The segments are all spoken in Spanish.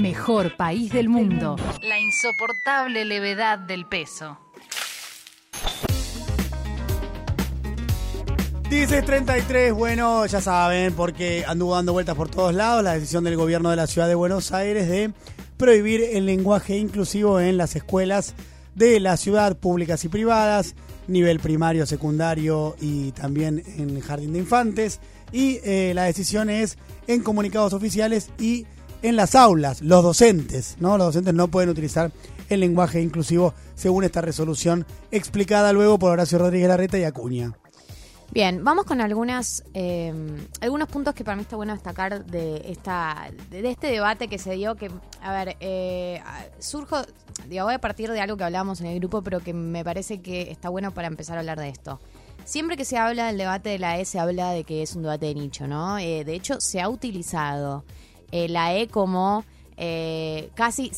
Mejor país del mundo. La insoportable levedad del peso. Dice 33, bueno, ya saben, porque anduvo dando vueltas por todos lados la decisión del gobierno de la ciudad de Buenos Aires de prohibir el lenguaje inclusivo en las escuelas de la ciudad, públicas y privadas, nivel primario, secundario y también en jardín de infantes. Y eh, la decisión es en comunicados oficiales y en las aulas, los docentes, ¿no? Los docentes no pueden utilizar el lenguaje inclusivo según esta resolución explicada luego por Horacio Rodríguez Larreta y Acuña. Bien, vamos con algunas eh, algunos puntos que para mí está bueno destacar de esta de este debate que se dio que a ver eh, surjo digo voy a partir de algo que hablábamos en el grupo pero que me parece que está bueno para empezar a hablar de esto. Siempre que se habla del debate de la E se habla de que es un debate de nicho, ¿no? Eh, de hecho se ha utilizado la E como casi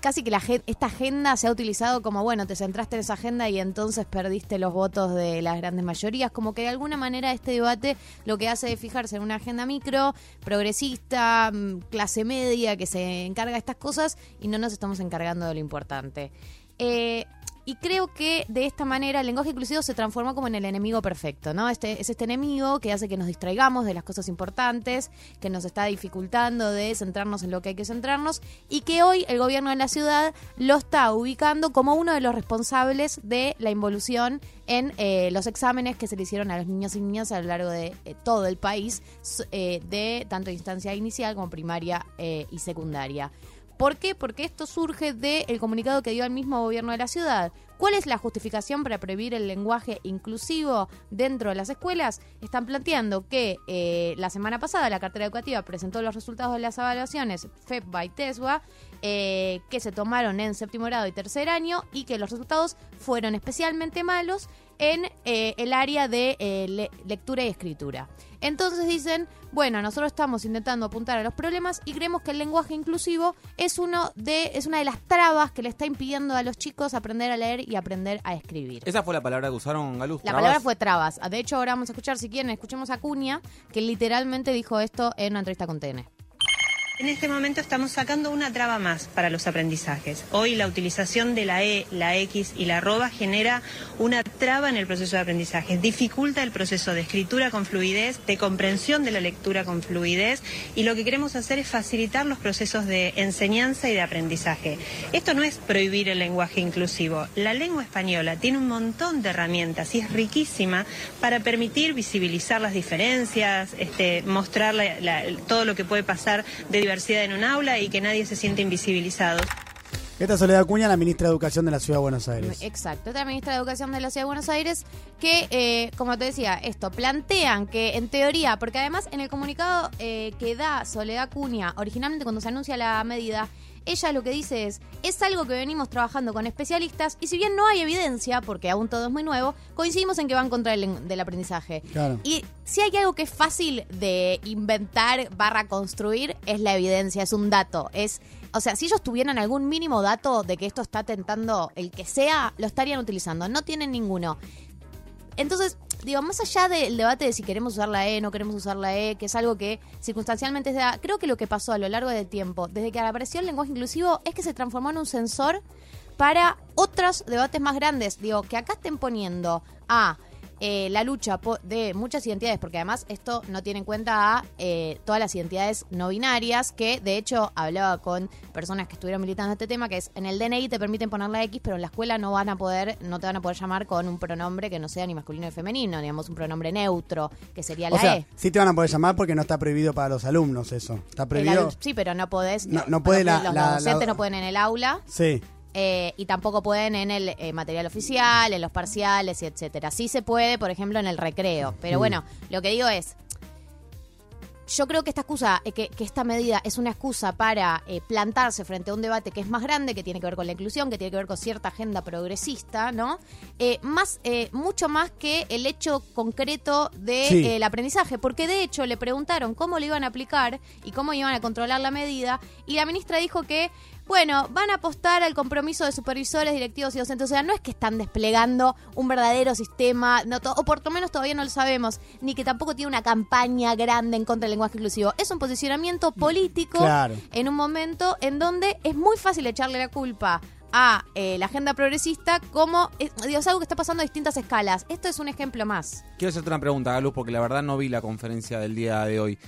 casi que la, esta agenda se ha utilizado como, bueno, te centraste en esa agenda y entonces perdiste los votos de las grandes mayorías. Como que de alguna manera este debate lo que hace es fijarse en una agenda micro, progresista, mm, clase media, que se encarga de estas cosas y no nos estamos encargando de lo importante. Eh, y creo que de esta manera el lenguaje inclusivo se transformó como en el enemigo perfecto, ¿no? Este, es este enemigo que hace que nos distraigamos de las cosas importantes, que nos está dificultando de centrarnos en lo que hay que centrarnos y que hoy el gobierno de la ciudad lo está ubicando como uno de los responsables de la involución en eh, los exámenes que se le hicieron a los niños y niñas a lo largo de eh, todo el país, eh, de tanto instancia inicial como primaria y secundaria. ¿Por qué? Porque esto surge del comunicado que dio el mismo gobierno de la ciudad. ¿Cuál es la justificación para prohibir el lenguaje inclusivo dentro de las escuelas? Están planteando que eh, la semana pasada la cartera educativa presentó los resultados de las evaluaciones FEP by TESWA eh, que se tomaron en séptimo grado y tercer año y que los resultados fueron especialmente malos en eh, el área de lectura y escritura. Entonces dicen, bueno, nosotros estamos intentando apuntar a los problemas y creemos que el lenguaje inclusivo es uno de es una de las trabas que le está impidiendo a los chicos aprender a leer y aprender a escribir. Esa fue la palabra que usaron Galuz. La palabra fue trabas. De hecho, ahora vamos a escuchar si quieren, escuchemos a Cuña, que literalmente dijo esto en una entrevista con TN. En este momento estamos sacando una traba más para los aprendizajes. Hoy la utilización de la E, la X y la arroba genera una traba en el proceso de aprendizaje, dificulta el proceso de escritura con fluidez, de comprensión de la lectura con fluidez y lo que queremos hacer es facilitar los procesos de enseñanza y de aprendizaje. Esto no es prohibir el lenguaje inclusivo. La lengua española tiene un montón de herramientas y es riquísima para permitir visibilizar las diferencias, este, mostrar todo lo que puede pasar de diversidad en un aula y que nadie se siente invisibilizado. Esta es Soledad Cuña, la ministra de Educación de la Ciudad de Buenos Aires. Exacto, esta ministra de Educación de la Ciudad de Buenos Aires que, eh, como te decía, esto, plantean que en teoría, porque además en el comunicado eh, que da Soledad Cuña, originalmente cuando se anuncia la medida, ella lo que dice es, es algo que venimos trabajando con especialistas y si bien no hay evidencia, porque aún todo es muy nuevo, coincidimos en que va en contra del, aprendizaje. Y si hay algo que es fácil de inventar barra construir, es la evidencia, es un dato, es... O sea, si ellos tuvieran algún mínimo dato de que esto está tentando el que sea, lo estarían utilizando. No tienen ninguno. Entonces, digo, más allá del debate de si queremos usar la E, no queremos usar la E, que es algo que circunstancialmente se da, creo que lo que pasó a lo largo del tiempo, desde que apareció el lenguaje inclusivo, es que se transformó en un sensor para otros debates más grandes. Digo, que acá estén poniendo a eh, la lucha de muchas identidades, porque además esto no tiene en cuenta a eh, todas las identidades no binarias, que de hecho hablaba con personas que estuvieron militando este tema, que es en el DNI te permiten poner la X, pero en la escuela no van a poder, no te van a poder llamar con un pronombre que no sea ni masculino ni femenino, digamos un pronombre neutro, que sería la o sea, E. Sí te van a poder llamar porque no está prohibido para los alumnos eso. Está prohibido. sí, pero no podés. No, puede los, docentes no pueden en el aula. Sí. Eh, y tampoco pueden en el eh, material oficial, en los parciales y etcétera. Sí se puede, por ejemplo, en el recreo. Pero mm. bueno, lo que digo es, yo creo que esta excusa, eh, que, esta medida es una excusa para plantarse frente a un debate que es más grande, que tiene que ver con la inclusión, que tiene que ver con cierta agenda progresista, ¿no? más, mucho más que el hecho concreto del aprendizaje, porque de hecho le preguntaron cómo lo iban a aplicar y cómo iban a controlar la medida, y la ministra dijo que bueno, van a apostar al compromiso de supervisores, directivos y docentes. O sea, no es que están desplegando un verdadero sistema, no o por lo menos todavía no lo sabemos, ni que tampoco tiene una campaña grande en contra del lenguaje inclusivo. Es un posicionamiento político Claro. en un momento en donde es muy fácil echarle la culpa a eh, la agenda progresista como eh, digo, es algo que está pasando a distintas escalas. Esto es un ejemplo más. Quiero hacerte una pregunta, Galuz, porque la verdad no vi la conferencia del día de hoy.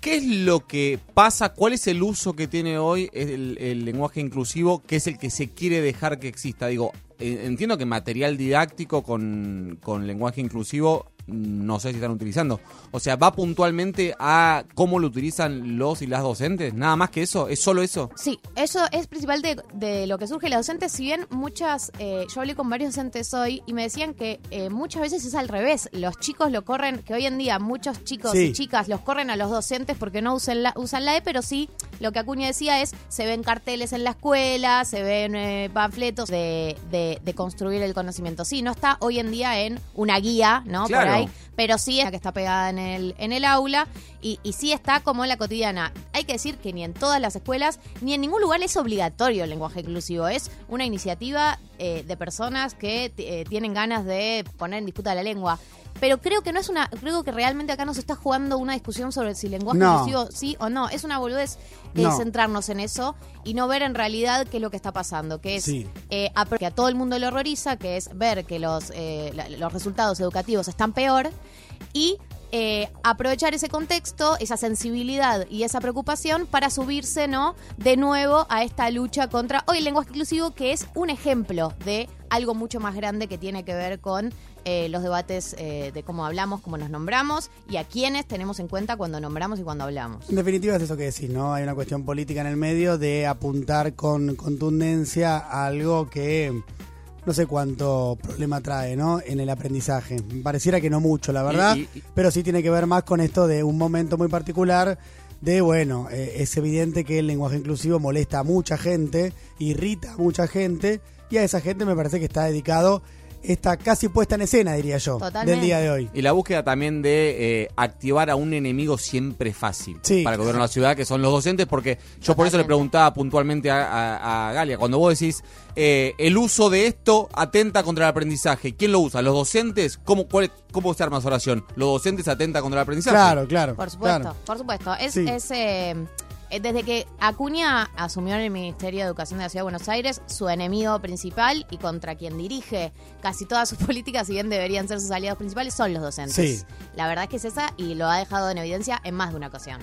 ¿Qué es lo que pasa? ¿Cuál es el uso que tiene hoy el, lenguaje inclusivo, que es el que se quiere dejar que exista? Digo, entiendo que material didáctico con, con lenguaje inclusivo no sé si están utilizando. O sea, ¿va puntualmente a cómo lo utilizan los y las docentes? ¿Nada más que eso? ¿Es solo eso? Sí, eso es principal de, de lo que surge los docentes. Si bien muchas, eh, yo hablé con varios docentes hoy y me decían que eh, muchas veces es al revés. Los chicos lo corren, que hoy en día muchos chicos Sí. y chicas los corren a los docentes porque no usan la, usan la E, pero sí, lo que Acuña decía es, se ven carteles en la escuela, se ven eh, panfletos de, de- de construir el conocimiento. Sí, no está hoy en día en una guía, ¿no? Claro. Por ahí, pero sí es la que está pegada en el, en el aula y, y sí está como en la cotidiana. Hay que decir que ni en todas las escuelas, ni en ningún lugar es obligatorio el lenguaje inclusivo. Es una iniciativa eh, de personas que eh, tienen ganas de poner en disputa la lengua. Pero creo que no es una, creo que realmente acá nos está jugando una discusión sobre si lenguaje No. inclusivo sí o no. Es una boludez eh, No. centrarnos en eso y no ver en realidad qué es lo que está pasando, que es Sí. eh, a- que a todo el mundo le horroriza, que es ver que los, eh, la- los resultados educativos están peor y eh, aprovechar ese contexto, esa sensibilidad y esa preocupación para subirse, ¿no? De nuevo a esta lucha contra hoy el lenguaje inclusivo, que es un ejemplo de algo mucho más grande que tiene que ver con eh, los debates eh, de cómo hablamos, cómo nos nombramos y a quiénes tenemos en cuenta cuando nombramos y cuando hablamos. En definitiva es eso que decís, ¿no? Hay una cuestión política en el medio de apuntar con contundencia a algo que no sé cuánto problema trae, ¿no? En el aprendizaje. Pareciera que no mucho, la verdad, Y- y- pero sí tiene que ver más con esto de un momento muy particular de, bueno, eh, es evidente que el lenguaje inclusivo molesta a mucha gente, irrita a mucha gente, y a esa gente me parece que está dedicado esta casi puesta en escena, diría yo, Totalmente. del día de hoy. Y la búsqueda también de eh, activar a un enemigo siempre fácil Sí. para el gobierno de la ciudad, que son los docentes, porque yo por eso le preguntaba puntualmente a, a- a Galia, cuando vos decís, eh, el uso de esto atenta contra el aprendizaje, ¿quién lo usa? ¿Los docentes? ¿Cómo, cuál, cómo se arma esa oración? ¿Los docentes atentan contra el aprendizaje? Claro, claro. Por supuesto, claro. por supuesto. Es, Sí. es, eh, desde que Acuña asumió en el Ministerio de Educación de la Ciudad de Buenos Aires, su enemigo principal y contra quien dirige casi todas sus políticas, si bien deberían ser sus aliados principales, son los docentes. Sí. La verdad es que es esa y lo ha dejado en evidencia en más de una ocasión.